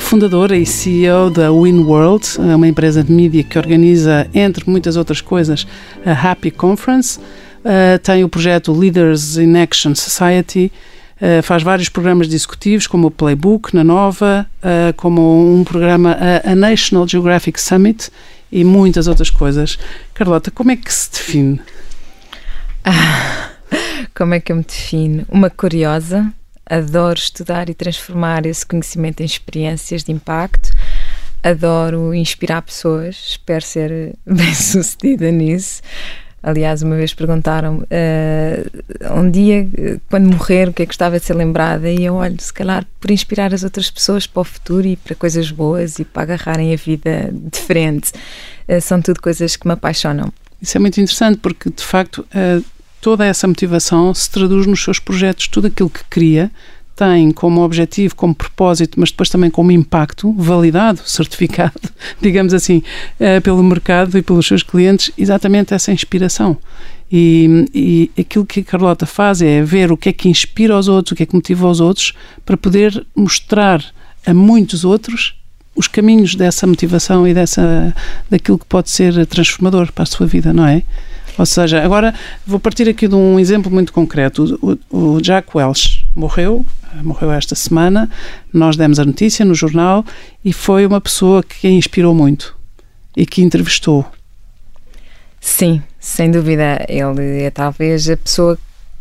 fundadora e CEO da WinWorld, uma empresa de mídia que organiza, entre muitas outras coisas, a Happy Conference. Uh, tem o projeto Leaders in Action Society, faz vários programas executivos, como o Playbook na Nova, como um programa, a National Geographic Summit e muitas outras coisas. Carlota, como é que se define? Ah, como é que eu me defino? Uma curiosa, adoro estudar e transformar esse conhecimento em experiências de impacto. Adoro inspirar pessoas, espero ser bem sucedida nisso. Aliás, uma vez perguntaram uh, um dia, quando morrer, o que é que gostava de ser lembrada? E eu olho, se calhar, por inspirar as outras pessoas para o futuro e para coisas boas e para agarrarem a vida de frente. Uh, são tudo coisas que me apaixonam. Isso é muito interessante porque, de facto, uh, toda essa motivação se traduz nos seus projetos. Tudo aquilo que cria tem como objetivo, como propósito, mas depois também como impacto, validado, certificado, digamos assim, eh, pelo mercado e pelos seus clientes, exatamente essa inspiração. E, e, aquilo que a Carlota faz é ver o que é que inspira os outros, o que é que motiva os outros, para poder mostrar a muitos outros os caminhos dessa motivação e dessa daquilo que pode ser transformador para a sua vida, não é? Ou seja, agora vou partir aqui de um exemplo muito concreto. O, o Jack Welch morreu, morreu esta semana. Nós demos a notícia no jornal e foi uma pessoa que inspirou muito e que entrevistou. Sim, sem dúvida. Ele é talvez a pessoa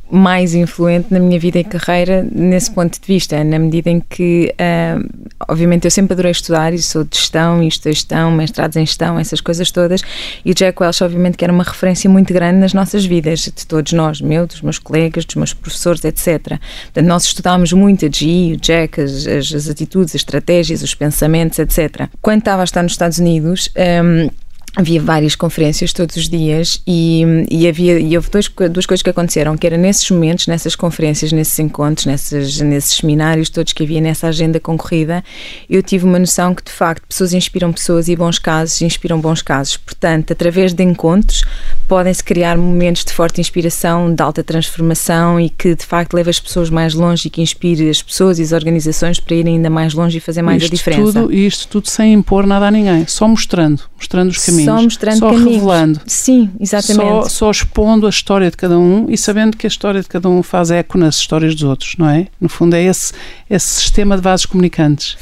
mais influente na minha vida e carreira nesse ponto de vista, na medida em que, uh, obviamente, eu sempre adorei estudar e sou de gestão, e de gestão, mestrados em gestão, essas coisas todas, e o Jack Welch, obviamente, que era uma referência muito grande nas nossas vidas, de todos nós, meu, dos meus colegas, dos meus professores, etc. Portanto, nós estudámos muito a GE, o Jack, as, as, as atitudes, as estratégias, os pensamentos, etc. Quando estava a estar nos Estados Unidos, um, havia várias conferências todos os dias e, e havia e houve dois, duas coisas que aconteceram que era nesses momentos nessas conferências nesses encontros nesses nesses seminários todos que havia nessa agenda concorrida eu tive uma noção que de facto pessoas inspiram pessoas e bons casos inspiram bons casos. Portanto através de encontros podem-se criar momentos de forte inspiração de alta transformação e que de facto leva as pessoas mais longe e que inspire as pessoas e as organizações para irem ainda mais longe e fazer mais isto a diferença. tudo, e isto tudo sem impor nada a ninguém só mostrando mostrando os caminhos só mostrando só caminhos. revelando. Sim, exatamente. Só, só, expondo a história de cada um e sabendo que a história de cada um faz eco nas histórias dos outros, não é? No fundo, é esse, esse sistema de vasos comunicantes.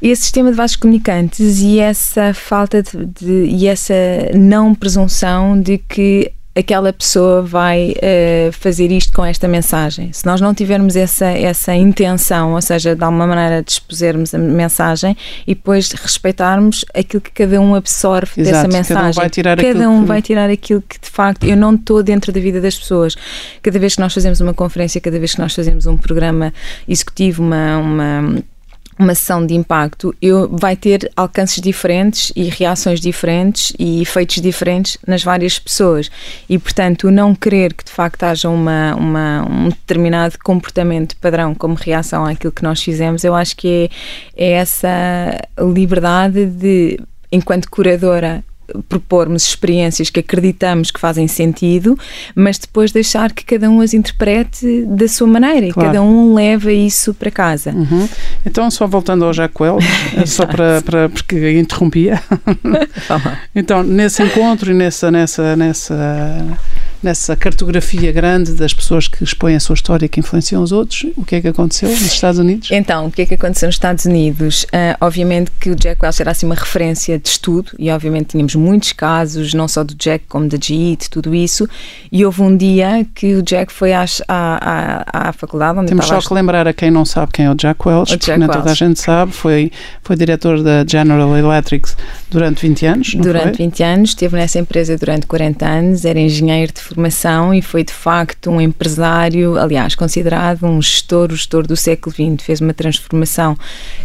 Esse sistema de vasos comunicantes e essa falta de, de e essa não presunção de que aquela pessoa vai uh, fazer isto com esta mensagem. Se nós não tivermos essa, essa intenção, ou seja, de alguma maneira dispusermos a mensagem e depois respeitarmos aquilo que cada um absorve Exato, dessa mensagem. Cada um vai tirar, cada aquilo, um que... vai tirar aquilo que de facto eu não estou dentro da vida das pessoas. Cada vez que nós fazemos uma conferência, cada vez que nós fazemos um programa executivo, uma, uma uma sessão de impacto eu, vai ter alcances diferentes e reações diferentes e efeitos diferentes nas várias pessoas. E portanto não querer que de facto haja uma, uma, um determinado comportamento padrão como reação àquilo que nós fizemos eu acho que é, é essa liberdade de enquanto curadora propormos experiências que acreditamos que fazem sentido, mas depois deixar que cada um as interprete da sua maneira claro. e cada um leva isso para casa. Uhum. Então, só voltando ao Jacuel, só para, para porque interrompia. então, nesse encontro e nessa nessa nessa nessa cartografia grande das pessoas que expõem a sua história e que influenciam os outros, o que é que aconteceu nos Estados Unidos? Então, o que é que aconteceu nos Estados Unidos? Uh, obviamente que o Jack Welch era assim uma referência de estudo e obviamente tínhamos muitos casos, não só do Jack como da GE, de tudo isso, e houve um dia que o Jack foi às, à, à, à faculdade onde Temos só que lembrar a quem não sabe quem é o Jack Welch, o porque Jack não toda a gente sabe, foi, foi diretor da General Electric durante 20 anos, Durante foi? 20 anos, esteve nessa empresa durante 40 anos, era engenheiro de e foi de facto um empresário, aliás, considerado um gestor, o gestor do século XX, fez uma transformação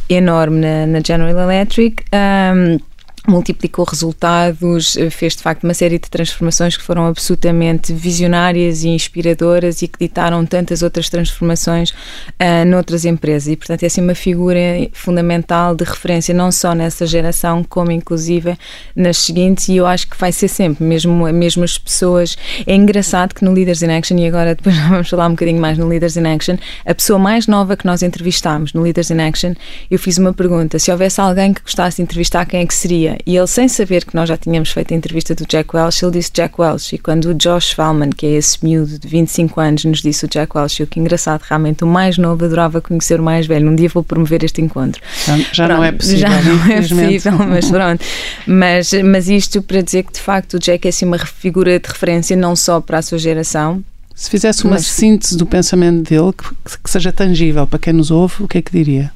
enorme na, na General Electric. Um, multiplicou resultados, eh, fez de facto uma série de transformações que foram absolutamente visionárias e inspiradoras e que ditaram tantas outras transformações uh, noutras empresas. E, portanto, é assim uma figura fundamental de referência, não só nessa geração, como inclusive nas seguintes. E eu acho que vai ser sempre, mesmo, mesmo as pessoas. É engraçado que no Leaders in Action, e agora depois vamos falar um bocadinho mais no Leaders in Action, a pessoa mais nova que nós entrevistámos no Leaders in Action, eu fiz uma pergunta: se houvesse alguém que gostasse de entrevistar, quem é que seria? E ele, sem saber que nós já tínhamos feito a entrevista do Jack Welch, ele disse Jack Welch. E quando o Josh Fallman, que é esse miúdo de 25 anos, nos disse o Jack Welch, o que engraçado, realmente o mais novo adorava conhecer o mais velho. Um dia vou promover este encontro. Já, já não é possível. Já não é possível, mas pronto. Mas, mas isto para dizer que de facto o Jack é assim uma figura de referência não só para a sua geração, se fizesse uma mas, síntese do pensamento dele que, que, seja tangível para quem nos ouve, o que é que diria?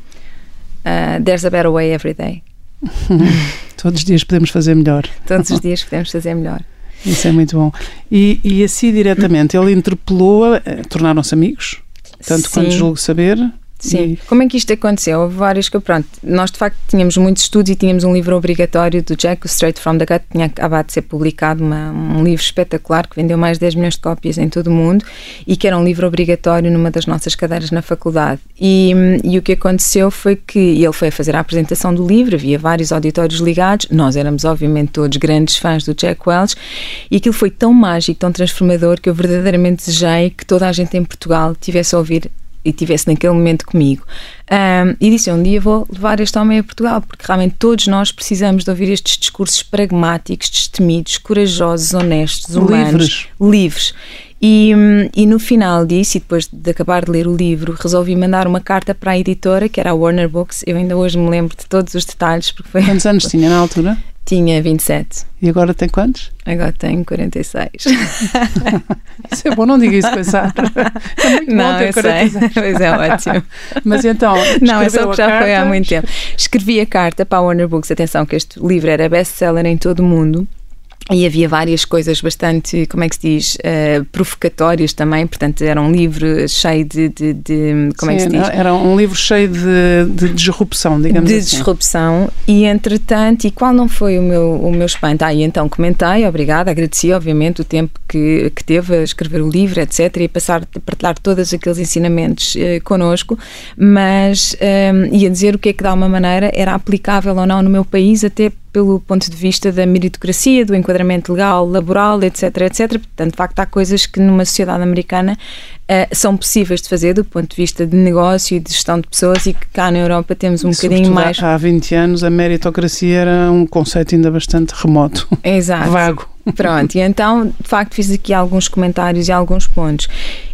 Uh, there's a better way every day. Todos os dias podemos fazer melhor. Todos os dias podemos fazer melhor. Isso é muito bom. E, e assim diretamente, ele interpelou-a, eh, tornaram-se amigos, tanto Sim. quanto julgo saber. Sim. E... Como é que isto aconteceu? Houve vários que, pronto, nós de facto tínhamos muitos estudos e tínhamos um livro obrigatório do Jack, o Straight from the Gut, tinha acabado de ser publicado, uma, um livro espetacular que vendeu mais de 10 milhões de cópias em todo o mundo e que era um livro obrigatório numa das nossas cadeiras na faculdade. E, e o que aconteceu foi que ele foi a fazer a apresentação do livro, havia vários auditórios ligados, nós éramos obviamente todos grandes fãs do Jack Welch e aquilo foi tão mágico, tão transformador que eu verdadeiramente desejei que toda a gente em Portugal tivesse a ouvir e tivesse naquele momento comigo. Um, e disse: Um dia vou levar este homem a Portugal, porque realmente todos nós precisamos de ouvir estes discursos pragmáticos, destemidos, corajosos, honestos, humanos, livres. livres. E, e, no final disso, e depois de acabar de ler o livro, resolvi mandar uma carta para a editora, que era a Warner Books. Eu ainda hoje me lembro de todos os detalhes. Porque foi... Quantos anos tinha na altura? Tinha 27. E agora tem quantos? Agora tenho 46. isso é bom, não diga isso com essa É muito não, bom ter 46. Pois é, ótimo. Mas então. Não, é só que já carta. foi há muito tempo. Escrevi a carta para a Warner Books. Atenção, que este livro era best-seller em todo o mundo. E havia várias coisas bastante, como é que se diz, uh, provocatórias também, portanto era um livro cheio de, de, de como Sim, é que se diz? Era um livro cheio de, de disrupção, digamos de assim. De disrupção e entretanto, e qual não foi o meu, o meu espanto? Ah, e então comentei, obrigada, agradeci obviamente o tempo que, que teve a escrever o livro, etc, e passar a partilhar todos aqueles ensinamentos uh, connosco, mas um, eh, ia dizer o que é que de alguma maneira era aplicável ou não no meu país, até pelo ponto de vista da meritocracia, do enquadramento legal, laboral, etc, etc. Portanto, de facto, há coisas que numa sociedade americana uh, são possíveis de fazer do ponto de vista de negócio e de gestão de pessoas e que cá na Europa temos um bocadinho mais... Há 20 anos a meritocracia era um conceito ainda bastante remoto. Exato. Vago. Pronto, e então, de facto, fiz aqui alguns comentários e alguns pontos.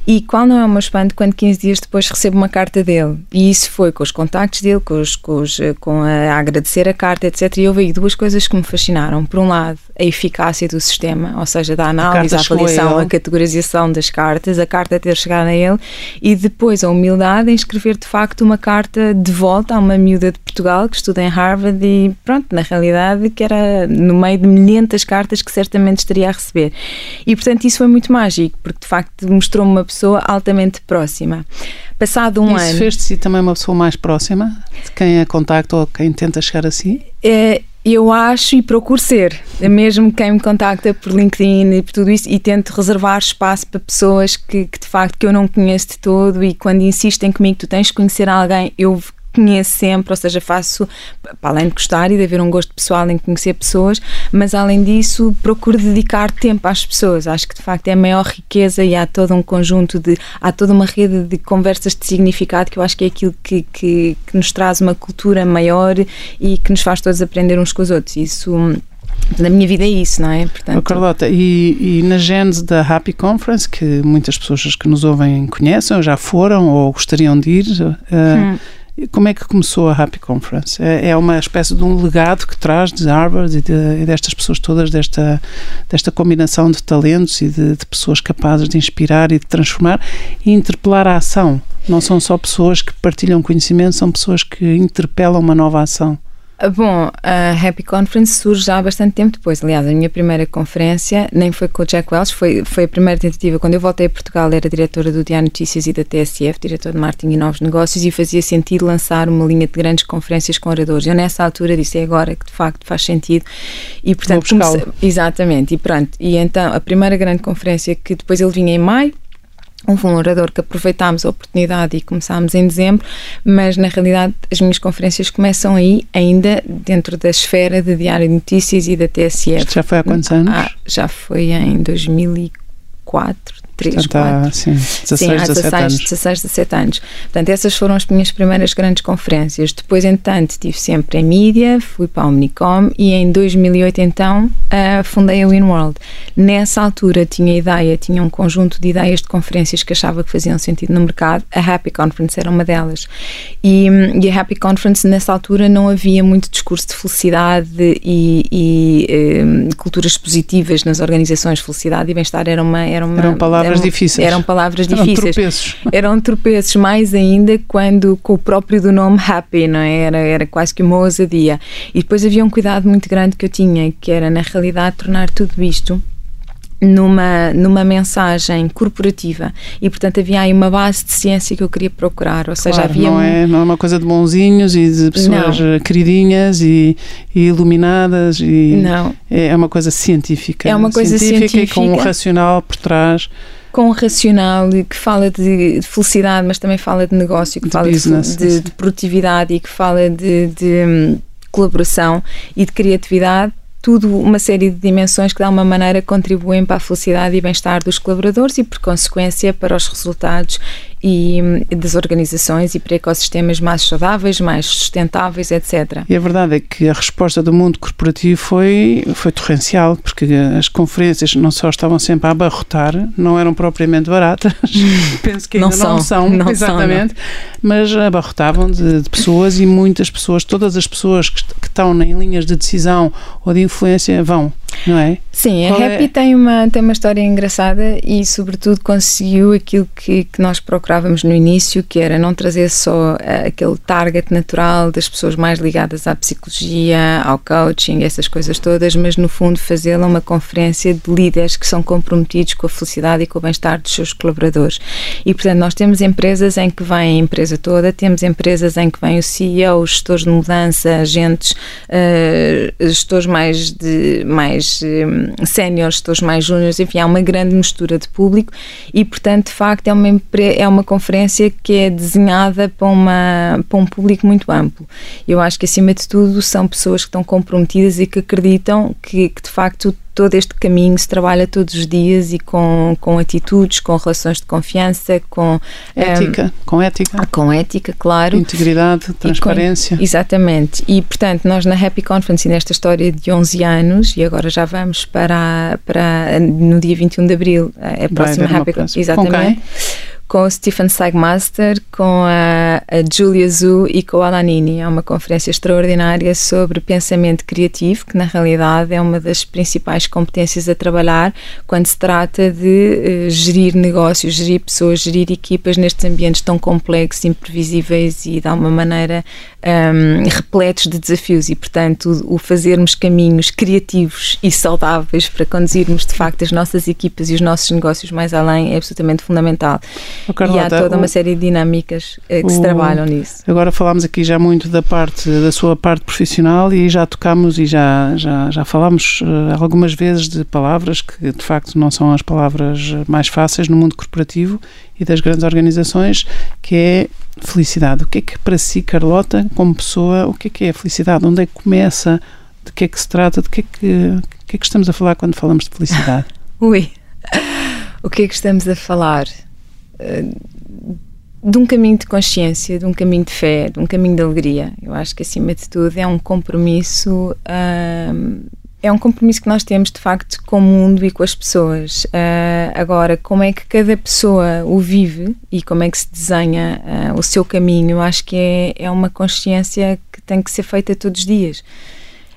E qual não é o meu espanto quando 15 dias depois recebo uma carta dele? E isso foi com os contactos dele, com, os, com, os, com a, a, agradecer a carta, etc. E houve aí duas coisas que me fascinaram. Por um lado, a eficácia do sistema, ou seja, da análise, a, a avaliação, a, a categorização das cartas, a carta ter chegado a ele, e depois a humildade em escrever de facto uma carta de volta a uma miúda de Portugal que estuda em Harvard e pronto, na realidade que era no meio de milhentas cartas que certamente estaria a receber. E portanto isso foi muito mágico, porque de facto mostrou-me uma pessoa altamente próxima. Passado um Isso ano. fez de si também uma pessoa mais próxima de quem a contacta ou quem tenta chegar a si? É, eu acho e procuro ser, é mesmo quem me contacta por LinkedIn e por tudo isso, e tento reservar espaço para pessoas que, que de facto que eu não conheço de todo e quando insistem comigo, tu tens que conhecer alguém, eu conheço sempre, ou seja, faço, para além de gostar e de haver um gosto pessoal em conhecer pessoas, mas além disso procuro dedicar tempo às pessoas. Acho que de facto é a maior riqueza e há todo um conjunto de, há toda uma rede de conversas de significado que eu acho que é aquilo que, que, que nos traz uma cultura maior e que nos faz todos aprender uns com os outros. Isso na minha vida é isso, não é? Portanto... Oh, Carlota, e, e, na gênese da Happy Conference, que muitas pessoas que nos ouvem conhecem, ou já foram ou gostariam de ir, uh, hum como é que começou a Happy Conference? É, é uma espécie de um legado que traz de Harvard e, de, e destas pessoas todas, desta, desta combinação de talentos e de, de, pessoas capazes de inspirar e de transformar e interpelar a ação. Não são só pessoas que partilham conhecimento, são pessoas que interpelam uma nova ação. Ah, bom, a Happy Conference surge já há bastante tempo depois. Aliás, a minha primeira conferência nem foi com o Jack Welch, foi, foi a primeira tentativa. Quando eu voltei a Portugal, era diretora do Diário Notícias e da TSF, diretora de Marketing e Novos Negócios, e fazia sentido lançar uma linha de grandes conferências com oradores. Eu, nessa altura, disse: é agora que de facto faz sentido. E, portanto, comecei, exatamente. E pronto. E então, a primeira grande conferência que depois ele vinha em maio, Houve um orador que aproveitámos a oportunidade e começámos em dezembro, mas na realidade as minhas conferências começam aí, ainda dentro da esfera de Diário de Notícias e da TSF. Isto já foi há quantos anos? Ah, já foi em 2004, 3, Portanto, 4. Há, sim, 16, sim, há 16, 17 anos. 16, 17 anos. Portanto, essas foram as minhas primeiras grandes conferências. Depois, entanto, estive sempre em mídia, fui para a Omnicom e em 2008, então, uh, fundei a WinWorld. Nessa altura tinha ideia, tinha um conjunto de ideias de conferências que achava que faziam sentido no mercado. A Happy Conference era uma delas. E, e a Happy Conference, nessa altura, não havia muito discurso de felicidade e, e um, culturas positivas nas organizações. Felicidade e bem-estar era uma, era uma. Eram palavras palavras eram, difíceis. Eram palavras eram difíceis. Tropeços. Eram tropeços, mais ainda quando com o próprio do nome Happy, não é? Era, era quase que uma ousadia. E depois havia um cuidado muito grande que eu tinha, que era na realidade tornar tudo isto numa, numa mensagem corporativa. E portanto havia aí uma base de ciência que eu queria procurar, ou seja, claro, havia não, é, não é uma coisa de bonzinhos e de pessoas não. queridinhas e, e, iluminadas e não. é uma coisa científica é uma coisa científica, científica e com um racional por trás. Com um racional que fala de, felicidade, mas também fala de negócio, que de fala business, de, de, de, produtividade e que fala de, de hum, colaboração e de criatividade tudo uma série de dimensões que, de alguma maneira, contribuem para a felicidade e bem-estar dos colaboradores e, por consequência, para os resultados e das organizações e para ecossistemas mais saudáveis, mais sustentáveis, etc. E a verdade é que a resposta do mundo corporativo foi, foi torrencial, porque as conferências não só estavam sempre a abarrotar, não eram propriamente baratas, penso que ainda não são, não são não exatamente, são, não. mas abarrotavam de, de, pessoas e muitas pessoas, todas as pessoas que, que estão em linhas de decisão ou de influência vão não é? Sim, Qual a Happy é? tem, uma, tem uma história engraçada e, sobretudo, conseguiu aquilo que, que nós procurávamos no início, que era não trazer só uh, aquele target natural das pessoas mais ligadas à psicologia, ao coaching, essas coisas todas, mas, no fundo, fazê-la uma conferência de líderes que são comprometidos com a felicidade e com o bem-estar dos seus colaboradores. E, portanto, nós temos empresas em que vem a empresa toda, temos empresas em que vem o CEO, os gestores de mudança, agentes, uh, gestores mais de mais mais um, séniores, gestores mais júniores, enfim, há uma grande mistura de público e, portanto, de facto, é uma, é uma conferência que é desenhada para, uma, para um público muito amplo. Eu acho que, acima de tudo, são pessoas que estão comprometidas e que acreditam que, que de facto, todo este caminho se trabalha todos os dias e com, com atitudes, com relações de confiança, com ética, um, com ética, com ética, claro, integridade, transparência. Com, exatamente. E portanto, nós na Happy Conference, nesta história de 11 anos, e agora já vamos para, para no dia 21 de abril, a próxima Happy Conference. Exatamente com o Stephen Sagmaster, com a, a Julia Zhu e com a Alanini. É uma conferência extraordinária sobre pensamento criativo, que na realidade é uma das principais competências a trabalhar quando se trata de uh, gerir negócios, gerir pessoas, gerir equipas nestes ambientes tão complexos, imprevisíveis e de alguma maneira um, repletos de desafios. E, portanto, o, o fazermos caminhos criativos e saudáveis para conduzirmos de facto as nossas equipas e os nossos negócios mais além é absolutamente fundamental. Carlota, e há toda uma série de dinâmicas eh, que o, se trabalham nisso. Agora falámos aqui já muito da parte da sua parte profissional e já tocámos e já, já, já falámos uh, algumas vezes de palavras que de facto não são as palavras mais fáceis no mundo corporativo e das grandes organizações, que é felicidade. O que é que para si, Carlota, como pessoa, o que é que é a felicidade? Onde é que começa? De que é que se trata? De que é que, que, é que estamos a falar quando falamos de felicidade? Ui, o que é que estamos a falar? Eh, de um caminho de consciência, de um caminho de fé, de um caminho de alegria. Eu acho que, acima de tudo, é um compromisso. é um compromisso que nós temos de facto com o mundo e com as pessoas. Uh, agora, como é que cada pessoa o vive e como é que se desenha uh, o seu caminho, acho que é, é uma consciência que tem que ser feita todos os dias.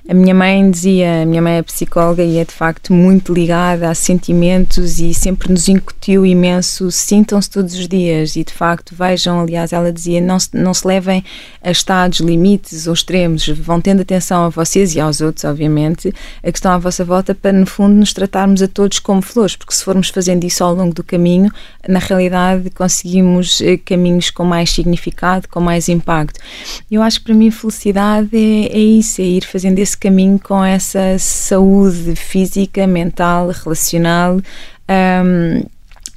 A minha mãe dizia, a minha mãe é psicóloga e é de facto muito ligada a sentimentos e sempre nos incutiu imenso, sintam-se todos os dias. E de facto vejam, aliás, ela dizia, não se, não se levem a estados limites ou extremos, vão tendo atenção a vocês e aos outros, obviamente, a que estão à vossa volta para no fundo nos tratarmos a todos como flores, porque se formos fazendo isso ao longo do caminho, na realidade conseguimos eh, caminhos com mais significado, com mais impacto. Eu acho que para mim felicidade é, é isso, é ir fazendo esse caminho com essa saúde física, mental, relacional, um,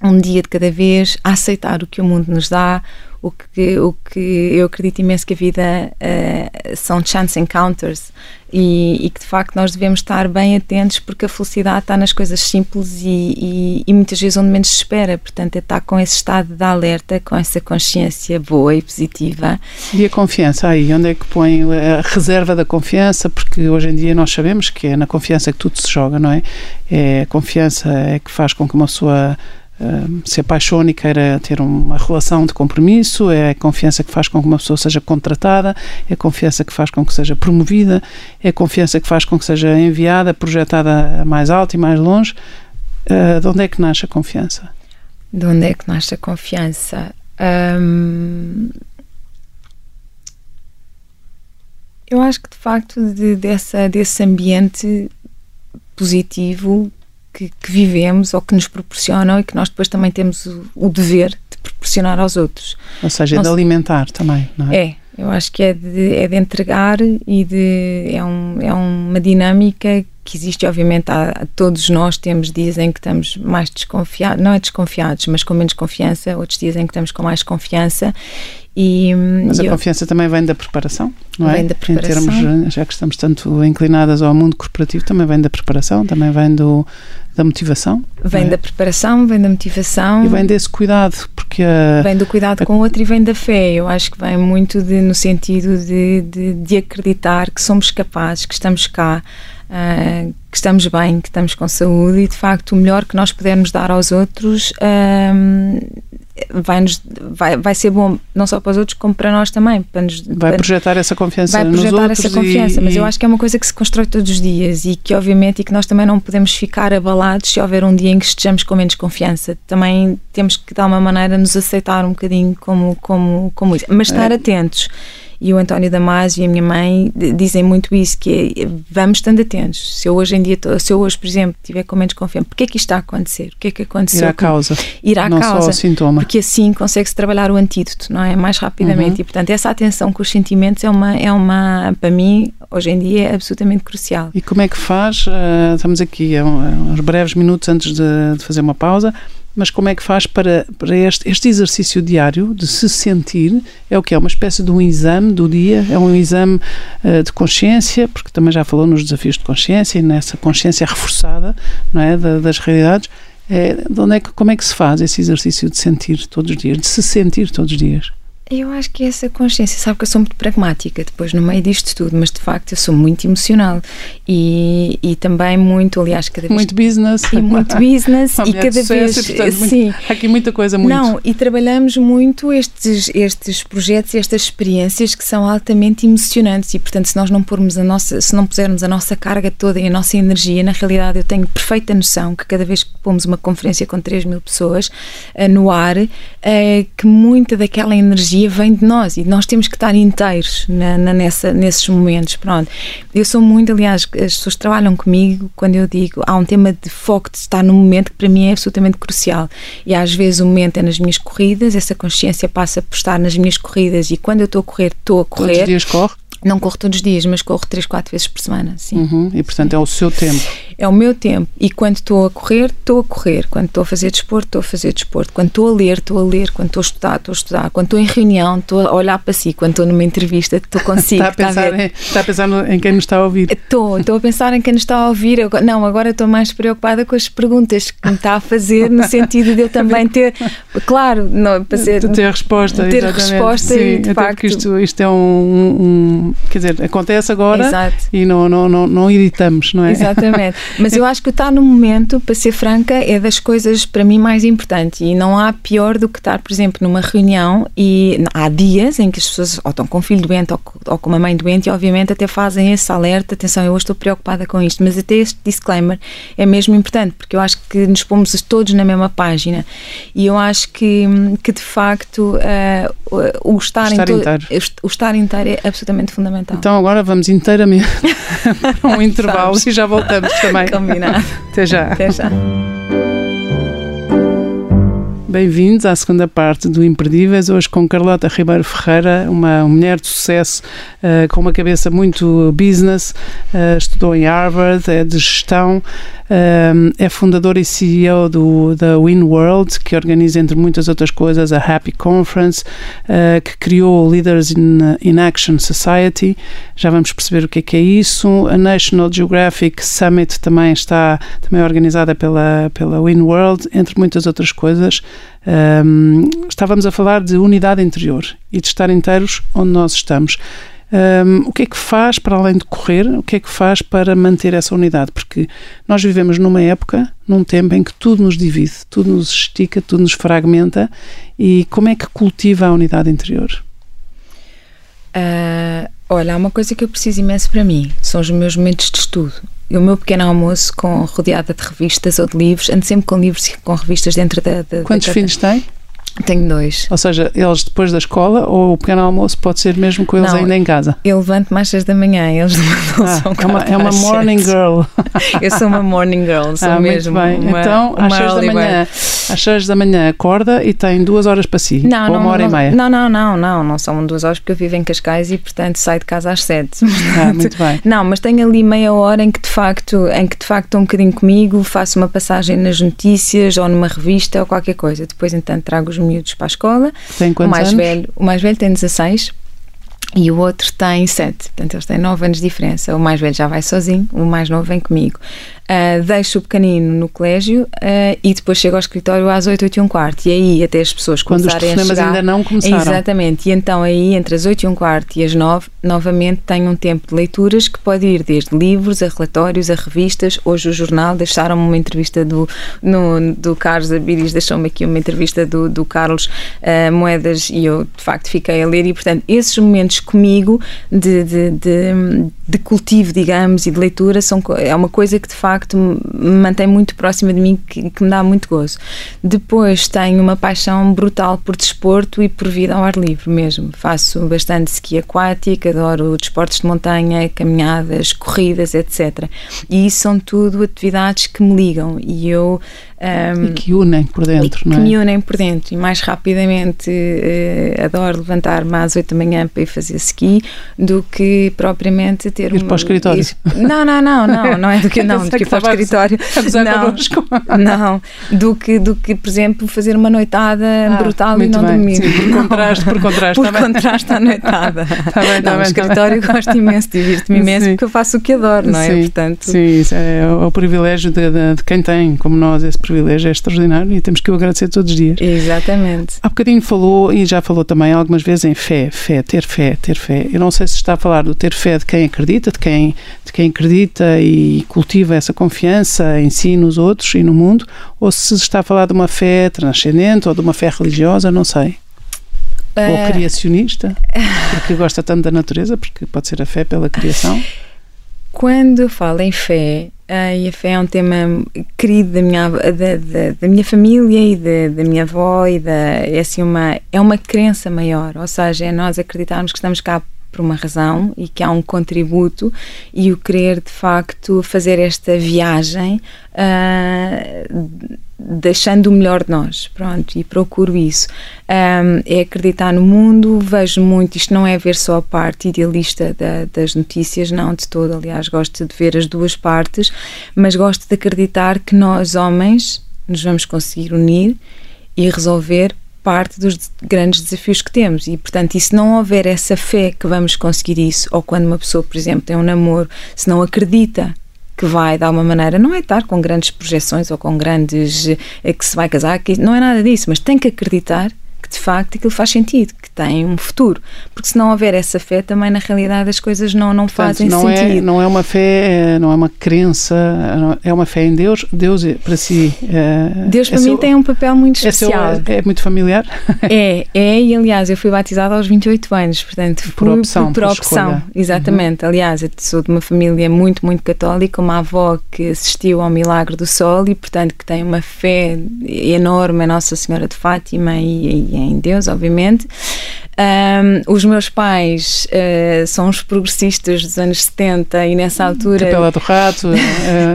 um dia de cada vez, a aceitar o que o mundo nos dá, o que, o que eu acredito imenso que a vida uh, são chance encounters e, e, que de facto nós devemos estar bem atentos porque a felicidade está nas coisas simples e, e, e, muitas vezes onde menos se espera, portanto é estar com esse estado de alerta, com essa consciência boa e positiva. E a confiança aí, onde é que põe a reserva da confiança? Porque hoje em dia nós sabemos que é na confiança que tudo se joga, não é? É a confiança é que faz com que uma pessoa se apaixone e queira ter uma relação de compromisso, é a confiança que faz com que uma pessoa seja contratada, é a confiança que faz com que seja promovida, é a confiança que faz com que seja enviada, projetada mais alto e mais longe. Uh, de onde é que nasce a confiança? De onde é que nasce a confiança? eu acho que de facto de, dessa, desse ambiente positivo que, que, vivemos ou que nos proporcionam e que nós depois também temos o, o dever de proporcionar aos outros. Ou seja, é de alimentar também, não é? É, eu acho que é de, é de entregar e de, é, um, é uma dinâmica que existe, obviamente, há, todos nós temos dias em que estamos mais desconfiados, não é desconfiados, mas com menos confiança, outros dias em que estamos com mais confiança e, Mas a eu, confiança também vem da preparação, não vem é? Vem da preparação. Em termos, já que estamos tanto inclinadas ao mundo corporativo, também vem da preparação, também vem do, da motivação. Vem é? da preparação, vem da motivação. E vem desse cuidado, porque... A, vem do cuidado a, com o outro e vem da fé. Eu acho que vem muito de, no sentido de, de, de acreditar que somos capazes, que estamos cá, Uh, que estamos bem, que estamos com saúde e de facto o melhor que nós pudermos dar aos outros uh, vai, -nos, vai, vai ser bom não só para os outros como para nós também. Para nos, vai projetar essa confiança Vai projetar essa confiança, e, mas eu acho que é uma coisa que se constrói todos os dias e que obviamente e que nós também não podemos ficar abalados se houver um dia em que estejamos com menos confiança. Também temos que de alguma maneira nos aceitar um bocadinho como, como, como isso, mas estar é. atentos e o António Damasio e a minha mãe dizem muito isso, que é, vamos estando atentos. Se eu hoje em dia, se eu hoje, por exemplo, tiver com menos confiança, porquê é que isto está a acontecer? O que é que aconteceu? Ir à causa. Ir à não causa. Só o sintoma. Porque assim consegue-se trabalhar o antídoto, não é? Mais rapidamente. Uhum. E, portanto, essa atenção com os sentimentos é uma, é uma, para mim, hoje em dia, é absolutamente crucial. E como é que faz? Uh, estamos aqui a uns breves minutos antes de, de fazer uma pausa mas como é que faz para, para este, este exercício diário de se sentir? É o que é? Uma espécie de um exame do dia? É um exame uh, de consciência, porque também já falou nos desafios de consciência e nessa consciência reforçada não é, da, das realidades. É, de onde é que, como é que se faz esse exercício de sentir todos os dias, de se sentir todos os dias? Eu acho que essa consciência, sabe que eu sou muito pragmática depois no meio disto tudo, mas de facto eu sou muito emocional e, e também muito, aliás, cada vez. Muito business. E muito business e cada vez. E, portanto, sim. Muito, há aqui muita coisa muito. Não, e trabalhamos muito estes, estes projetos estas experiências que são altamente emocionantes e, portanto, se nós não pormos a nossa, se não pusermos a nossa carga toda e a nossa energia, na realidade eu tenho perfeita noção que cada vez que pomos uma conferência com 3 mil pessoas uh, no ar, uh, que muita daquela energia energia vem de nós e nós temos que estar inteiros na, na, nessa, nesses momentos. Pronto. Eu sou muito, aliás, as pessoas trabalham comigo quando eu digo há um tema de foco de estar no momento que para mim é absolutamente crucial. E às vezes o momento é nas minhas corridas, essa consciência passa por estar nas minhas corridas e quando eu estou a correr, estou a correr. Todos os dias corre? Não corro todos os dias, mas corro 3, 4 vezes por semana, sim. Uhum. E portanto sim. é o seu tempo. É o meu tempo. E quando estou a correr, estou a correr. Quando estou a fazer desporto, estou a fazer desporto. Quando estou a ler, estou a ler. Quando estou a estudar, estou a estudar. Quando estou em reunião, estou a olhar para si. Quando estou numa entrevista, estou consigo. está, a pensar, em, está a pensar em quem nos está a ouvir. Estou, estou a pensar em quem nos está a ouvir. Não, agora estou mais preocupada com as perguntas que me está a fazer, no sentido de eu também ter, claro, não, para ser, ter resposta. Ter exatamente. resposta Sim, e de facto. Isto, isto é um, um, Quer dizer, acontece agora Exato. e não, não, não, não editamos, não é? Exatamente. Mas eu acho que estar no momento, para ser franca, é das coisas para mim mais importantes. E não há pior do que estar, por exemplo, numa reunião e há dias em que as pessoas ou estão com um filho doente ou, ou com uma mãe doente e, obviamente, até fazem esse alerta: atenção, eu hoje estou preocupada com isto. Mas até este disclaimer é mesmo importante, porque eu acho que nos pomos todos na mesma página. E eu acho que, que de facto, uh, o estar, estar inteiro. o estar inteiro é absolutamente fundamental. Então agora vamos inteiramente para um intervalo e já voltamos também. Combinado. Até já. Até já. Bem-vindos à segunda parte do Imperdíveis, hoje com Carlota Ribeiro Ferreira, uma mulher de sucesso uh, com uma cabeça muito business, uh, estudou em Harvard, é de gestão, uh, é fundadora e CEO do, da Win World, que organiza, entre muitas outras coisas, a Happy Conference, que criou o Leaders in, in Action Society, já vamos perceber o que é que é isso. A National Geographic Summit também está também é organizada pela, pela Win World, entre muitas outras coisas. Um, estávamos a falar de unidade interior e de estar inteiros onde nós estamos. Um, o que é que faz para além de correr? O que é que faz para manter essa unidade? Porque nós vivemos numa época, num tempo em que tudo nos divide, tudo nos estica, tudo nos fragmenta. E como é que cultiva a unidade interior? Uh, olha, há uma coisa que eu preciso imenso para mim: são os meus momentos de estudo. E o meu pequeno almoço com rodeada de revistas ou de livros, ando sempre com livros e com revistas dentro da. da Quantos da filhos tem? Tenho dois. Ou seja, eles depois da escola ou o pequeno almoço pode ser mesmo com eles Não, ainda em casa? Eu levanto mais seis da manhã, eles não Ah, são é uma, é uma morning girl. Eu sou uma morning girl, sou ah, mesmo muito bem. uma, então, uma às seis da early manhã, às seis da manhã acorda e tem duas horas para si. Não, ou não, uma hora não, e meia. Não, não, não, não, não são duas horas porque eu vivo em Cascais e portanto saio de casa às sete. Ah, muito bem. Não, mas tenho ali meia hora em que de facto, em que de facto estou um bocadinho comigo, faço uma passagem nas notícias ou numa revista ou qualquer coisa. Depois então trago os miúdos para a escola. Tem O quantos mais anos? velho, o mais velho tem 16 e o outro tem 7. Portanto, eles têm 9 anos de diferença. O mais velho já vai sozinho, o mais novo vem comigo. Ah, deixo o pequenino no colégio ah, e depois chego ao escritório às 8, 8 e um quarto. E aí até as pessoas Quando os começarem a telefonemas chegar... ainda não começaram. Exatamente. E então aí entre as 8 e um quarto e as 9, novamente tenho um tempo de leituras que pode ir desde livros a relatórios, a revistas. Hoje o jornal deixaram-me uma entrevista do, no, do Carlos Abiris, deixou-me aqui uma entrevista do, do Carlos ah, Moedas e eu de facto fiquei a ler e portanto esses momentos comigo de, de, de, de cultivo, digamos, e de leitura são, é uma coisa que de facto me mantém muito próxima de mim que, que me dá muito gozo. Depois tenho uma paixão brutal por desporto e por vida ao ar livre mesmo. Faço bastante ski aquático, adoro desportos de montanha, caminhadas, corridas, etc. E isso são tudo atividades que me ligam e eu um, E que unem por dentro, que não é? me unem por dentro e mais rapidamente eh, adoro levantar-me às 8 da manhã para ir fazer ski do que propriamente ter Ir um- para o escritório. isso- Não, não, não, não, não é do que não, do que ir que para o escritório. Não, não, do que, do que, por exemplo, fazer uma noitada Ah, brutal e não bem. dormir. Sim, por contraste, por contraste. Por tá contraste à noitada. Tá bem, tá não, bem, tá no escritório gosto imenso, divirto-me imenso Sim. porque eu faço o que adoro, não é? Sim, Portanto, Sim, é o o privilégio de, de- de quem tem, como nós, esse privilégio é extraordinário e temos que o agradecer todos os dias. exatamente. Há bocadinho falou, e já falou também algumas vezes, em fé, fé, ter fé, ter fé. Eu não sei se está a falar do ter fé de quem acredita, de quem, de quem acredita e cultiva essa confiança em si, nos outros e no mundo, ou se está a falar de uma fé transcendente ou de uma fé religiosa, não sei. Ou Eh, criacionista, porque gosta tanto da natureza, porque pode ser a fé pela criação. Quando falo em fé, e a fé é um tema querido da minha, da, da, da minha família e da, da minha avó, e da, é, assim uma, é uma crença maior, ou seja, é nós acreditarmos que estamos cá por uma razão e que há um contributo e o querer de facto fazer esta viagem ah, deixando o melhor de nós, pronto, e procuro isso. Um, é acreditar no mundo, vejo muito, isto não é ver só a parte idealista da- das notícias, não de todo, aliás, gosto de ver as duas partes, mas gosto de acreditar que nós, homens, nos vamos conseguir unir e resolver parte dos de- grandes desafios que temos. E portanto e se não houver essa fé que vamos conseguir isso ou quando uma pessoa por exemplo tem um namoro se não acredita que vai de alguma maneira não é estar com grandes projeções ou com grandes eh, que se vai casar que não é nada disso mas tem que acreditar que de facto aquilo faz sentido, que tem um futuro. Porque se não houver essa fé, também na realidade as coisas não, não Portanto, fazem não é, sentido. É, não é uma fé, não é uma crença, é uma fé em Deus. Deus é, para si. É, Deus para é mim seu, tem um papel muito especial. É, é, muito familiar? É, é, e aliás, eu fui batizada aos 28 anos, portanto, por opção. Por, por opção, uhum. exatamente. Uhum. Aliás, eu sou de uma família muito, muito católica, uma avó que assistiu ao Milagre do Sol e, portanto, que tem uma fé enorme em Nossa Senhora de Fátima e, e em Deus, obviamente. Um, os meus pais uh, são os progressistas dos anos 70 e nessa altura. Capela do Rato. Uh,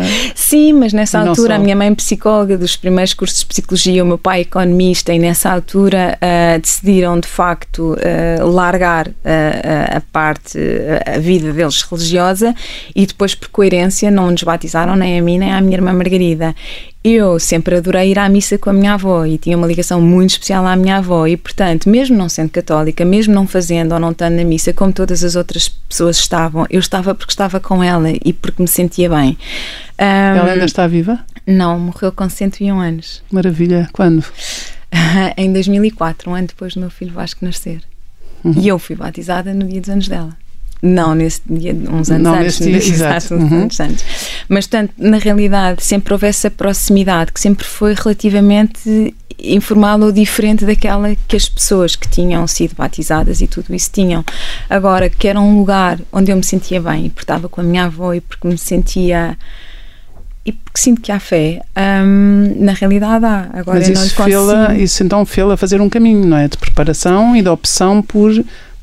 Sim, mas nessa altura a minha mãe psicóloga dos primeiros cursos de psicologia, o meu pai economista, e nessa altura uh, decidiram de facto largar a parte, a vida deles religiosa e depois, por coerência, não nos batizaram nem a mim nem à minha irmã Margarida eu sempre adorei ir à missa com a minha avó e tinha uma ligação muito especial à minha avó e, portanto, mesmo não sendo católica, mesmo não fazendo ou não estando na missa como todas as outras pessoas estavam, eu estava porque estava com ela e porque me sentia bem. Um, ela ainda está viva? Não, morreu com 101 anos. Maravilha. Quando? em 2004, um ano depois do meu filho Vasco nascer. Uhum. E eu fui batizada no dia dos anos dela. Não nesse dia, uns anos não antes. Nesse dia, exato. Uns uhum. anos antes. Mas, portanto, na realidade, sempre houve essa proximidade que sempre foi relativamente informal ou diferente daquela que as pessoas que tinham sido batizadas e tudo isso tinham. Agora, que era um lugar onde eu me sentia bem, porque estava com a minha avó e porque me sentia e porque sinto que há fé, hum, na realidade há. Agora Mas isso, fê isso então fê-la fazer um caminho, não é? De preparação e de opção por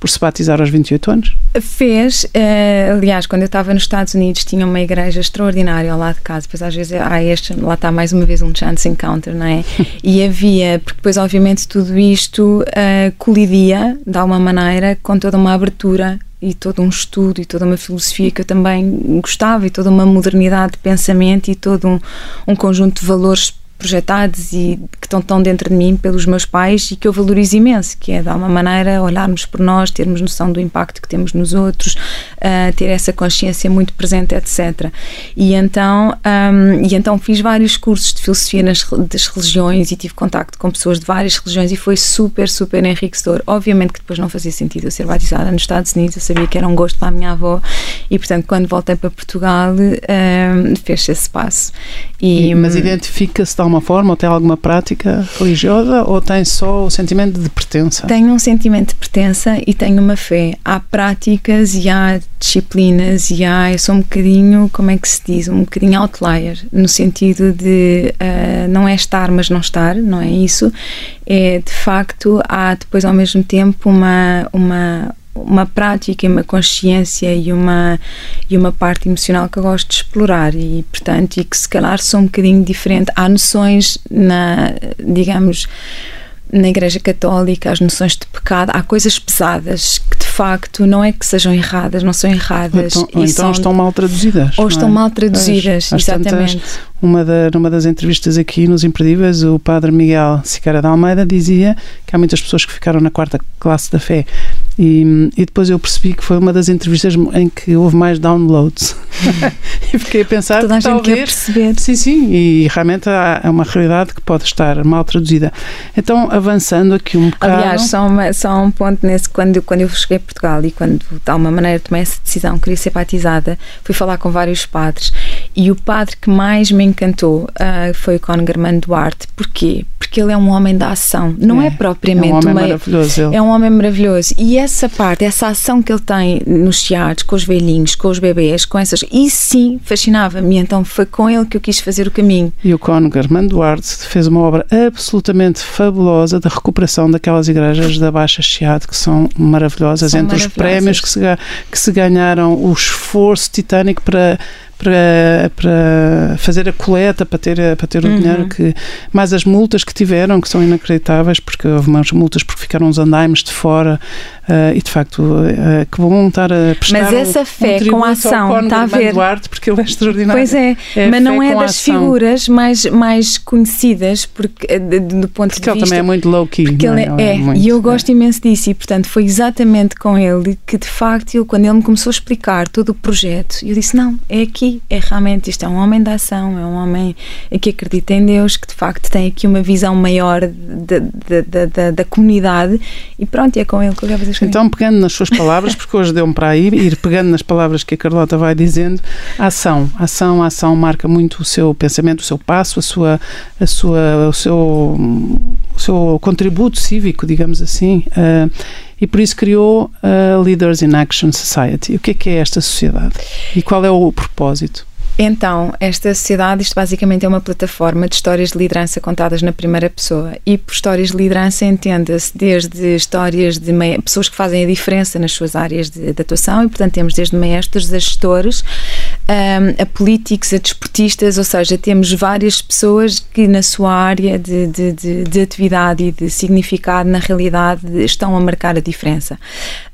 por se batizar aos 28 anos? Fez. Uh, aliás, quando eu estava nos Estados Unidos, tinha uma igreja extraordinária ao lado de casa. Depois, às vezes, há este, lá está mais uma vez um chance encounter, não é? e havia, porque depois, obviamente, tudo isto uh, colidia, de alguma maneira, com toda uma abertura e todo um estudo e toda uma filosofia que eu também gostava e toda uma modernidade de pensamento e todo um, um conjunto de valores projetados e que estão tão dentro de mim pelos meus pais e que eu valorizo imenso, que é de alguma maneira olharmos por nós, termos noção do impacto que temos nos outros, uh, ter essa consciência muito presente, etc. E então, um, e então fiz vários cursos de filosofia nas, das religiões e tive contacto com pessoas de várias religiões e foi super, super enriquecedor. Obviamente que depois não fazia sentido eu ser batizada nos Estados Unidos, eu sabia que era um gosto para a minha avó e, portanto, quando voltei para Portugal, um, fez esse passo. E, mas identifica-se de alguma forma ou tem alguma prática religiosa ou tem só o sentimento de pertença? Tenho um sentimento de pertença e tenho uma fé. Há práticas e há disciplinas e há, eu sou um bocadinho, como é que se diz, um bocadinho outlier, no sentido de uh, não é estar mas não estar, não é isso, é de facto há depois ao mesmo tempo uma, uma uma prática, uma consciência e uma, e uma parte emocional que eu gosto de explorar e, portanto, e que se calhar são um bocadinho diferente. Há noções na, digamos, na Igreja Católica, as noções de pecado, há coisas pesadas que de facto não é que sejam erradas, não são erradas. Então, então são, estão mal traduzidas. Ou estão é? mal traduzidas, exatamente. Tantas, uma da, numa das entrevistas aqui nos Imperdíveis, o padre Miguel Sicara de Almeida dizia que há muitas pessoas que ficaram na quarta classe da fé e, e, depois eu percebi que foi uma das entrevistas em que houve mais downloads. Hum. e fiquei a pensar Toda a que talvez, quer perceber. Sim, sim, e realmente é uma realidade que pode estar mal traduzida. Então, avançando aqui um bocado. Aliás, só, uma, só um ponto nesse, quando, quando eu cheguei a Portugal e quando de alguma maneira tomei essa decisão, queria ser batizada, fui falar com vários padres e o padre que mais me encantou uh, foi o Conor Armando Duarte. Porquê? Porque ele é um homem da ação, não é, é propriamente é um homem uma, maravilhoso. Ele. É um homem maravilhoso. E essa parte, essa ação que ele tem nos teatros, com os velhinhos, com os bebês, com essas. Isso sim fascinava-me. Então foi com ele que eu quis fazer o caminho. E o Cóniger Manduarte fez uma obra absolutamente fabulosa de recuperação daquelas igrejas da Baixa Chiado que são maravilhosas. São Entre maravilhosas. os prémios que se, que se ganharam, o esforço titânico para para, para fazer a coleta, para ter, para ter o uhum. dinheiro que. Mais as multas que tiveram, que são inacreditáveis, porque houve umas multas porque ficaram os andaimes de fora Uh, e de facto, uh, que bom estar a prestar Mas essa fé um com ação, está a ver? Duarte, porque ele é extraordinário. Pois é, é mas não é das figuras mais, mais conhecidas porque, eh, do ponto porque de vista. Porque ele também é muito low-key. Porque ele é, é, é muito, e eu gosto é. imenso disso, e portanto foi exatamente com ele que de facto, quando ele me começou a explicar todo o projeto, eu disse: não, é aqui, é realmente, isto é um homem da ação, é um homem que acredita em Deus, que de facto tem aqui uma visão maior da, da, da, da comunidade, e pronto, é com ele que eu quero fazer Então, pegando nas suas palavras, porque hoje deu-me para aí, ir pegando nas palavras que a Carlota vai dizendo, a ação, a ação, a ação marca muito o seu pensamento, o seu passo, a sua, a sua, o seu, o seu contributo cívico, digamos assim. Uh, e por isso criou a Leaders in Action Society. O que é que é esta sociedade e qual é o propósito? Então, esta sociedade, isto basicamente é uma plataforma de histórias de liderança contadas na primeira pessoa. E por histórias de liderança entenda-se desde histórias de pessoas que fazem a diferença nas suas áreas de, de atuação, e portanto temos desde maestros a gestores, a políticos, a desportistas, ou seja, temos várias pessoas que na sua área de, de, de, de atividade e de significado, na realidade, estão a marcar a diferença.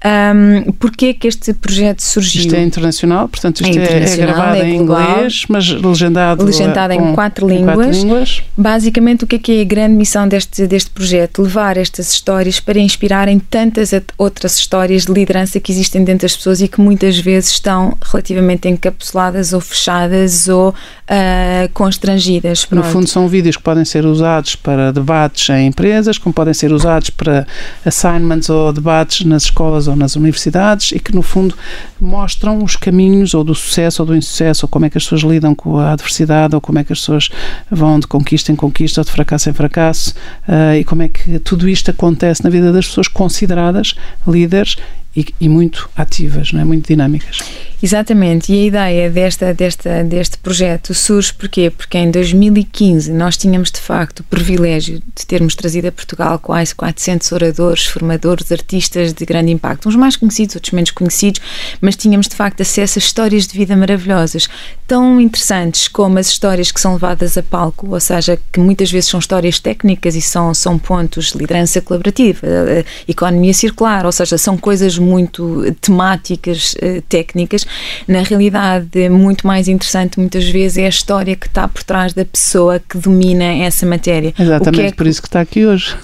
Um, Porquê que este projeto surgiu? Isto é internacional, portanto isto é, é, é gravado é em inglês mas legendado, legendado em, quatro línguas. quatro línguas. Basicamente, o que é, que é a grande missão deste, deste projeto? Levar estas histórias para inspirarem tantas outras histórias de liderança que existem dentro das pessoas e que muitas vezes estão relativamente encapsuladas ou fechadas ou uh, constrangidas. Pronto. No fundo, são vídeos que podem ser usados para debates em empresas, como podem ser usados para assignments ou debates nas escolas ou nas universidades e que, no fundo, mostram os caminhos ou do sucesso ou do insucesso ou como é que as pessoas lidam com a adversidade ou como é que as pessoas vão de conquista em conquista ou de fracasso em fracasso uh, e como é que tudo isto acontece na vida das pessoas consideradas líderes e, e, muito ativas, não é? muito dinâmicas. Exatamente, e a ideia desta, desta, deste projeto surge porquê? Porque em 2015 nós tínhamos de facto o privilégio de termos trazido a Portugal quase 400 oradores, formadores, artistas de grande impacto, uns mais conhecidos, outros menos conhecidos, mas tínhamos de facto acesso a histórias de vida maravilhosas, tão interessantes como as histórias que são levadas a palco, ou seja, que muitas vezes são histórias técnicas e são, são pontos de liderança colaborativa, eh, economia circular, ou seja, são coisas muito temáticas, eh, técnicas. Na realidade, muito mais interessante muitas vezes é a história que está por trás da pessoa que domina essa matéria. Exatamente, é que... por isso que está aqui hoje.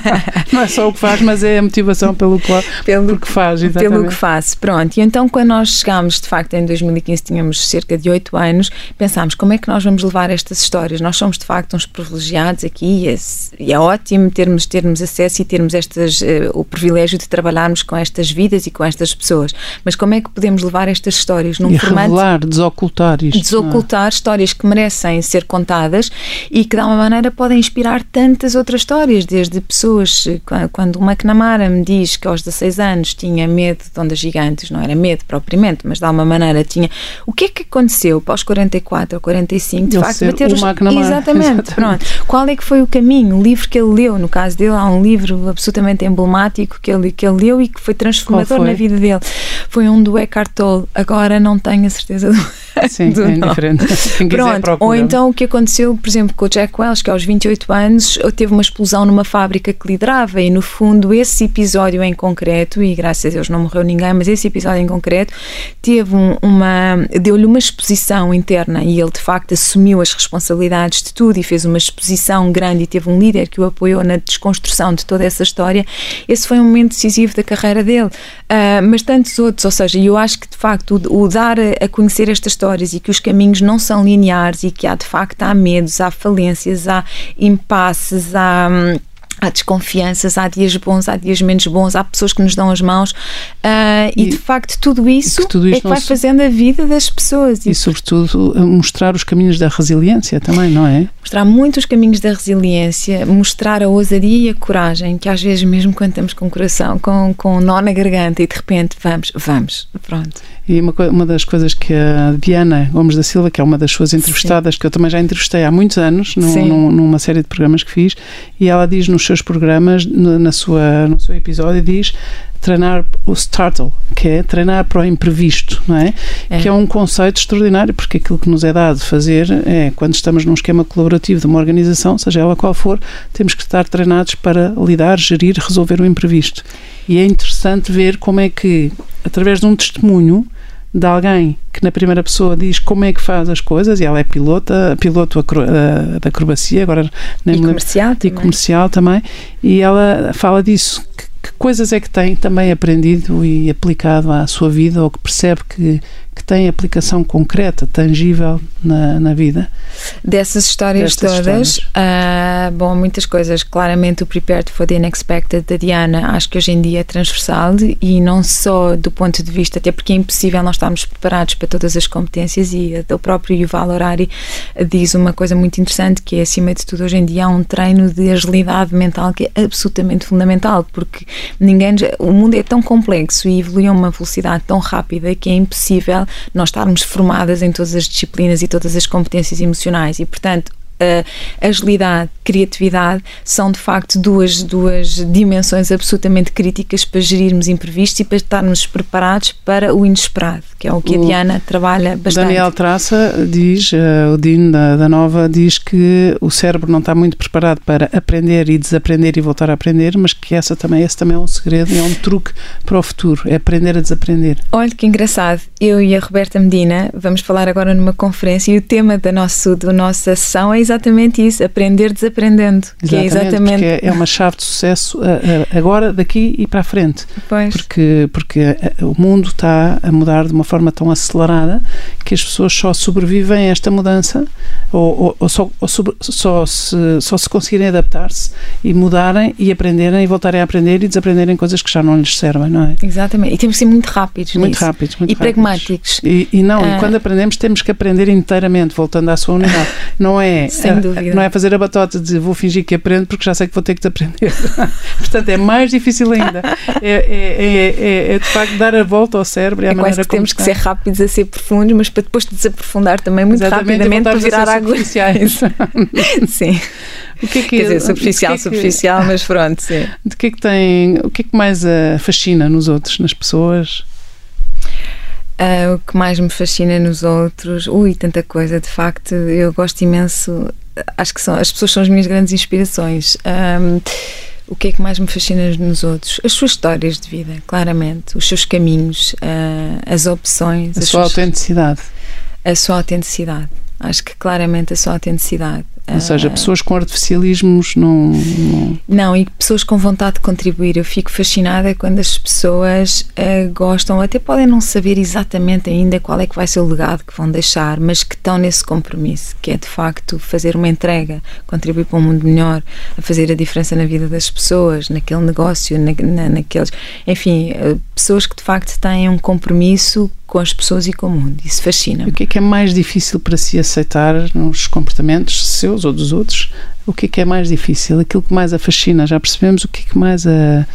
Não é só o que faz, mas é a motivação pelo, qual, pelo que faz. Exatamente. Pelo que faz, pronto. E então, quando nós chegámos, de facto, em 2015, tínhamos cerca de oito anos, pensámos como é que nós vamos levar estas histórias. Nós somos, de facto, uns privilegiados aqui e é, ótimo termos, termos acesso e termos estas, uh, o privilégio de trabalharmos com estas vidas vidas e com estas pessoas. Mas como é que podemos levar estas histórias num e formato. Revelar, desocultar isto. É? Desocultar histórias que merecem ser contadas e que, de alguma maneira, podem inspirar tantas outras histórias, desde pessoas. Quando o McNamara me diz que aos 16 anos tinha medo de ondas gigantes, não era medo propriamente, mas de alguma maneira tinha. O que é que aconteceu para os 44 ou 45? De ele facto, bater os. Exatamente, Exatamente, pronto. Qual é que foi o caminho? O livro que ele leu, no caso dele, há um livro absolutamente emblemático que ele, que ele leu e que foi transformado transformador na vida dele. Foi um do Eckhart Tolle. Agora não tenho a certeza do. Sim, do é indiferente. Pronto. Ou então o que aconteceu, por exemplo, com o Jack Welch, que aos 28 anos teve uma explosão numa fábrica que liderava e, no fundo, esse episódio em concreto, e graças a Deus não morreu ninguém, mas esse episódio em concreto teve um, uma. deu-lhe uma exposição interna e ele, de facto, assumiu as responsabilidades de tudo e fez uma exposição grande e teve um líder que o apoiou na desconstrução de toda essa história. Esse foi um momento decisivo da carreira dele. Uh, mas tantos outros, ou seja, eu acho que de facto o, o dar a, a, conhecer estas histórias e que os caminhos não são lineares e que há de facto há medos, há falências, há impasses, há. Hum, há desconfianças, há dias bons, há dias menos bons, há pessoas que nos dão as mãos uh, e, e, de facto tudo isso tudo é que vai fazendo a vida das pessoas. E, e sobretudo mostrar os caminhos da resiliência também, não é? Mostrar muito os caminhos da resiliência, mostrar a ousadia e a coragem, que às vezes mesmo quando estamos com o coração, com, com um nó na garganta e de repente vamos, vamos, pronto. E uma, uma das coisas que a Diana Gomes da Silva, que é uma das suas entrevistadas, Sim. que eu também já entrevistei há muitos anos, num, num, numa série de programas que fiz, e ela diz nos seus programas, no, na sua, no seu episódio, diz treinar o startle, que é treinar para o imprevisto, não é? é? Que é um conceito extraordinário, porque aquilo que nos é dado fazer é, quando estamos num esquema colaborativo de uma organização, seja ela qual for, temos que estar treinados para lidar, gerir, resolver o imprevisto. E é interessante ver como é que, através de um testemunho, de alguém que na primeira pessoa diz como é que faz as coisas e ela é pilota, piloto da acrobacia, agora nem e comercial, e comercial também, e ela fala disso, que, coisas é que tem também aprendido e aplicado à sua vida ou que percebe que que tem aplicação concreta, tangível na, na vida. Dessas histórias todas, uh, bom, muitas coisas. Claramente, o Prepared for the Unexpected da Diana, acho que hoje em dia é transversal e não só do ponto de vista, até porque é impossível nós estarmos preparados para todas as competências e o próprio Yuval Horari diz uma coisa muito interessante que é, acima de tudo, hoje em dia há um treino de agilidade mental que é absolutamente fundamental, porque ninguém, o mundo é tão complexo e evolui a uma velocidade tão rápida que é impossível nós estarmos formadas em todas as disciplinas e todas as competências emocionais. E, portanto, a agilidade, criatividade são de facto duas, duas dimensões absolutamente críticas para gerirmos imprevistos e para estarmos preparados para o inesperado, que é o que a Diana trabalha bastante. Daniel Traça diz, uh, o Dino da, da Nova, diz que o cérebro não está muito preparado para aprender e desaprender e voltar a aprender, mas que essa também, esse também é um segredo, é um truque para o futuro, é aprender a desaprender. Olha que engraçado, eu e a Roberta Medina vamos falar agora numa conferência e o tema da, nosso, da nossa sessão é exatamente exatamente isso, aprender desaprendendo. Exatamente, que é exatamente. É uma chave de sucesso agora, daqui e para a frente. Pois. Porque, porque o mundo está a mudar de uma forma tão acelerada que as pessoas só sobrevivem a esta mudança ou, ou, ou só, ou sobre, só, se, só se conseguirem adaptar-se e mudarem e aprenderem e voltarem a aprender e desaprenderem coisas que já não lhes servem, não é? Exatamente. E temos que ser muito rápidos Muito nisso. rápidos, muito E rápidos. pragmáticos. E, e não, ah. e quando aprendemos temos que aprender inteiramente, voltando à sua unidade. Não é sem dúvida. Não é fazer a batota de vou fingir que aprendo porque já sei que vou ter que aprender. Portanto, é mais difícil ainda. É, é, é, é, de facto dar a volta ao cérebro. É, a quase que temos está. que ser rápidos a ser profundos, mas para depois desaprofundar também muito Exatamente, rapidamente para virar água. sim. O que é que, Quer dizer, superficial, que é que, superficial, mas pronto, sim. De que é que tem, o que é que mais uh, fascina nos outros, nas pessoas? Uh, o que mais me fascina nos outros, ui, tanta coisa, de facto, eu gosto imenso, acho que são, as pessoas são as minhas grandes inspirações. Um, o que é que mais me fascina nos outros? As suas histórias de vida, claramente, os seus caminhos, uh, as opções, a sua suas, autenticidade. A sua autenticidade. Acho que claramente a sua autenticidade. Ou seja, pessoas com artificialismos não, não. Não, e pessoas com vontade de contribuir. Eu fico fascinada quando as pessoas uh, gostam, até podem não saber exatamente ainda qual é que vai ser o legado que vão deixar, mas que estão nesse compromisso, que é de facto fazer uma entrega, contribuir para um mundo melhor, a fazer a diferença na vida das pessoas, naquele negócio, na, na, naqueles. Enfim, uh, pessoas que de facto têm um compromisso com as pessoas e com o mundo. Isso fascina. -me. O que é que é mais difícil para si aceitar nos comportamentos seus ou dos outros? O que é que é mais difícil? Aquilo que mais a fascina, já percebemos o que é que mais a,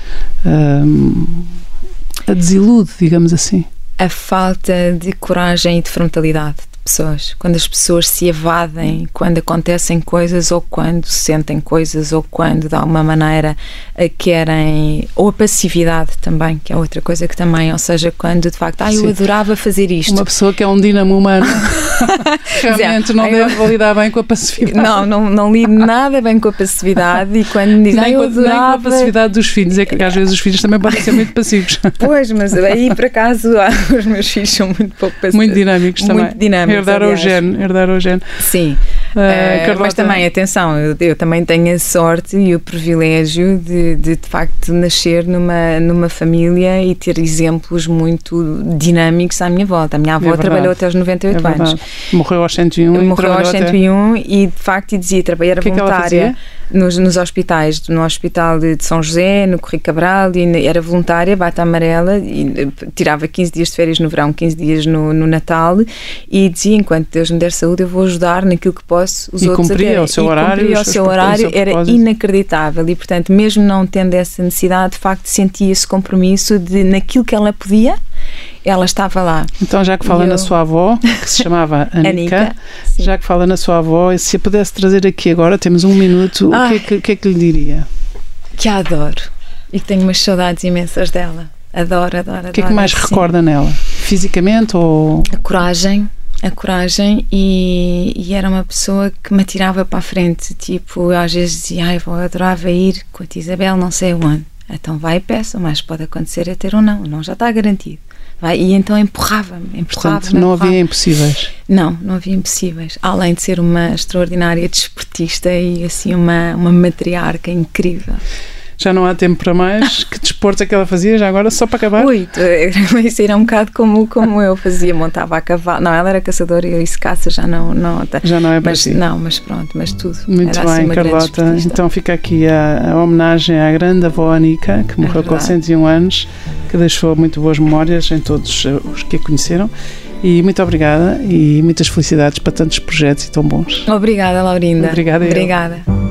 a, a desilude, digamos assim? A falta de coragem e de frontalidade pessoas, quando as pessoas se evadem, quando acontecem coisas ou quando sentem coisas ou quando de alguma maneira querem, ou a passividade também, que é outra coisa que também, ou seja, quando de facto, ah, eu Sim. adorava fazer isto. Uma pessoa que é um dinamo humano realmente não deve lidar bem com a passividade. Não, não, não lido nada bem com a passividade e quando dizem, ah, eu adorava... Nem com a passividade dos filhos, é que às vezes os filhos também podem ser muito passivos. Pois, mas aí por acaso os meus filhos são muito pouco passivos. Muito dinâmicos muito também. Muito dinâmicos herdar o gene, herdar o gene. Sim. Uh, mas também, atenção, eu, eu, também tenho a sorte e o privilégio de, de, de facto, nascer numa, numa família e ter exemplos muito dinâmicos à minha volta. A minha avó é trabalhou até aos 98 é anos. Morreu aos 101. Morreu aos 101 até... e, de facto, dizia, trabalhar voluntária nos, nos hospitais, no Hospital de, São José, no Correio Cabral, e era voluntária, bata amarela, e tirava 15 dias de férias no verão, 15 dias no, no Natal, e dizia, enquanto Deus me der saúde, eu vou ajudar naquilo que posso os e outros cumpria o seu e horário, cumpria o seu horário, era inacreditável, e portanto, mesmo não tendo essa necessidade, de facto sentia esse compromisso de, naquilo que ela podia, ela estava lá. Então, já que fala eu... na sua avó, que se chamava Anica, Anica já que fala na sua avó, se a pudesse trazer aqui agora, temos um minuto, o que, é que, que, é que lhe diria? Que a adoro e que tenho umas saudades imensas dela. Adoro, adoro, adoro. O que é que mais sim. recorda nela? Fisicamente ou. A coragem, a coragem e, e, era uma pessoa que me atirava para a frente. Tipo, às vezes dizia, ai, vou adorava ir com a Isabel, não sei aonde. Então vai e peça, mas pode acontecer é ter ou não, não já está garantido. Vai, e então empurrava-me, empurrava Portanto, não havia impossíveis. Não, não havia impossíveis. Além de ser uma extraordinária desportista e assim uma, uma matriarca incrível já não há tempo para mais. Que desporto é que ela fazia já agora, só para acabar? Ui, isso era um bocado como, como eu fazia, montava a cavalo. Não, ela era caçadora e isso caça já não, não. Já não é para mas, si. Não, mas pronto, mas tudo. Muito era bem, assim Carlota. Então fica aqui a, a, homenagem à grande avó Anica, que morreu é com 101 anos, que deixou muito boas memórias em todos os que a conheceram. E muito obrigada e muitas felicidades para tantos projetos e tão bons. Obrigada, Laurinda. Obrigada. Obrigada. Eu.